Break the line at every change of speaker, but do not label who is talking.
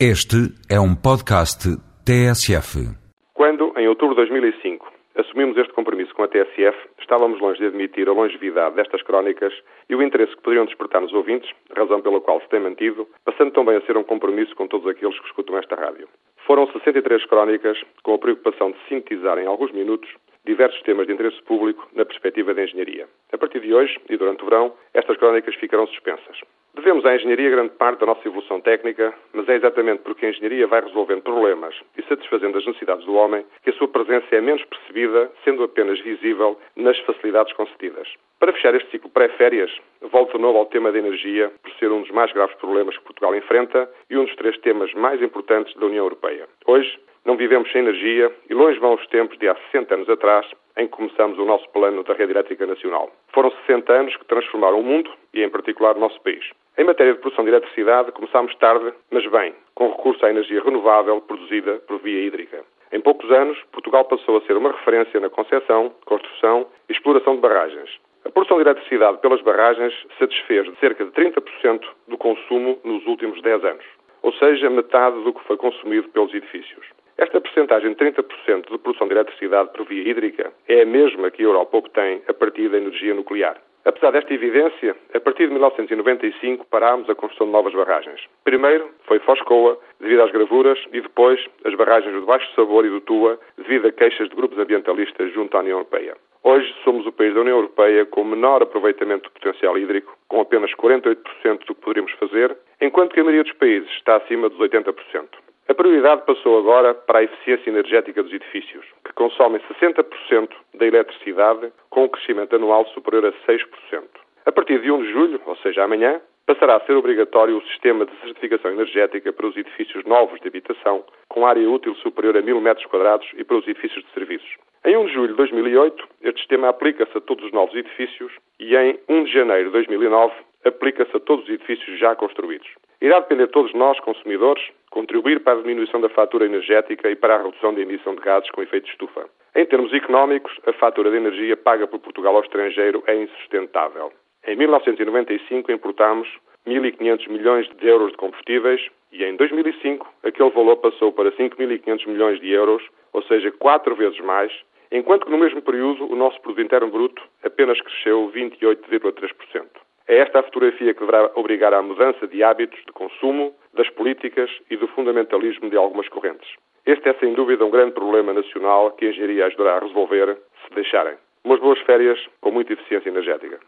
Este é um podcast TSF.
Quando, em outubro de 2005, assumimos este compromisso com a TSF, estávamos longe de admitir a longevidade destas crónicas e o interesse que poderiam despertar nos ouvintes, razão pela qual se tem mantido, passando também a ser um compromisso com todos aqueles que escutam esta rádio. Foram 63 crónicas com a preocupação de sintetizar em alguns minutos diversos temas de interesse público na perspectiva da engenharia. A partir de hoje e durante o verão, estas crónicas ficarão suspensas. Devemos à engenharia grande parte da nossa evolução técnica, mas é exatamente porque a engenharia vai resolvendo problemas e satisfazendo as necessidades do homem que a sua presença é menos percebida, sendo apenas visível nas facilidades concedidas. Para fechar este ciclo pré-férias, volto de novo ao tema da energia, por ser um dos mais graves problemas que Portugal enfrenta e um dos três temas mais importantes da União Europeia. Hoje, não vivemos sem energia e longe vão os tempos de há 60 anos atrás, em que começamos o nosso plano da rede elétrica nacional. Foram 60 anos que transformaram o mundo e, em particular, o nosso país. Em matéria de produção de eletricidade, começámos tarde, mas bem, com recurso à energia renovável produzida por via hídrica. Em poucos anos, Portugal passou a ser uma referência na concepção, construção e exploração de barragens. A produção de eletricidade pelas barragens satisfez de cerca de 30% do consumo nos últimos 10 anos, ou seja, metade do que foi consumido pelos edifícios. Esta percentagem de 30% de produção de eletricidade por via hídrica é a mesma que a Europa obtém a partir da energia nuclear. Apesar desta evidência, a partir de 1995 parámos a construção de novas barragens. Primeiro foi Foscoa, devido às gravuras, e depois as barragens do Baixo Sabor e do Tua, devido a queixas de grupos ambientalistas junto à União Europeia. Hoje somos o país da União Europeia com menor aproveitamento do potencial hídrico, com apenas 48% do que poderíamos fazer, enquanto que a maioria dos países está acima dos 80%. A prioridade passou agora para a eficiência energética dos edifícios, que consomem 60% da eletricidade, com um crescimento anual superior a 6%. A partir de 1 de julho, ou seja, amanhã, passará a ser obrigatório o sistema de certificação energética para os edifícios novos de habitação, com área útil superior a 1000 metros quadrados e para os edifícios de serviços. Em 1 de julho de 2008, este sistema aplica-se a todos os novos edifícios e em 1 de janeiro de 2009 aplica-se a todos os edifícios já construídos. Irá depender de todos nós, consumidores, contribuir para a diminuição da fatura energética e para a redução da emissão de gases com efeito de estufa. Em termos económicos, a fatura de energia paga por Portugal ao estrangeiro é insustentável. Em 1995 importámos 1.500 milhões de euros de combustíveis e em 2005 aquele valor passou para 5.500 milhões de euros, ou seja, quatro vezes mais, enquanto que no mesmo período o nosso produto interno bruto apenas cresceu 28,3%. É esta a fotografia que deverá obrigar à mudança de hábitos de consumo, das políticas e do fundamentalismo de algumas correntes. Este é, sem dúvida, um grande problema nacional que a engenharia ajudará a resolver se deixarem. Umas boas férias com muita eficiência energética.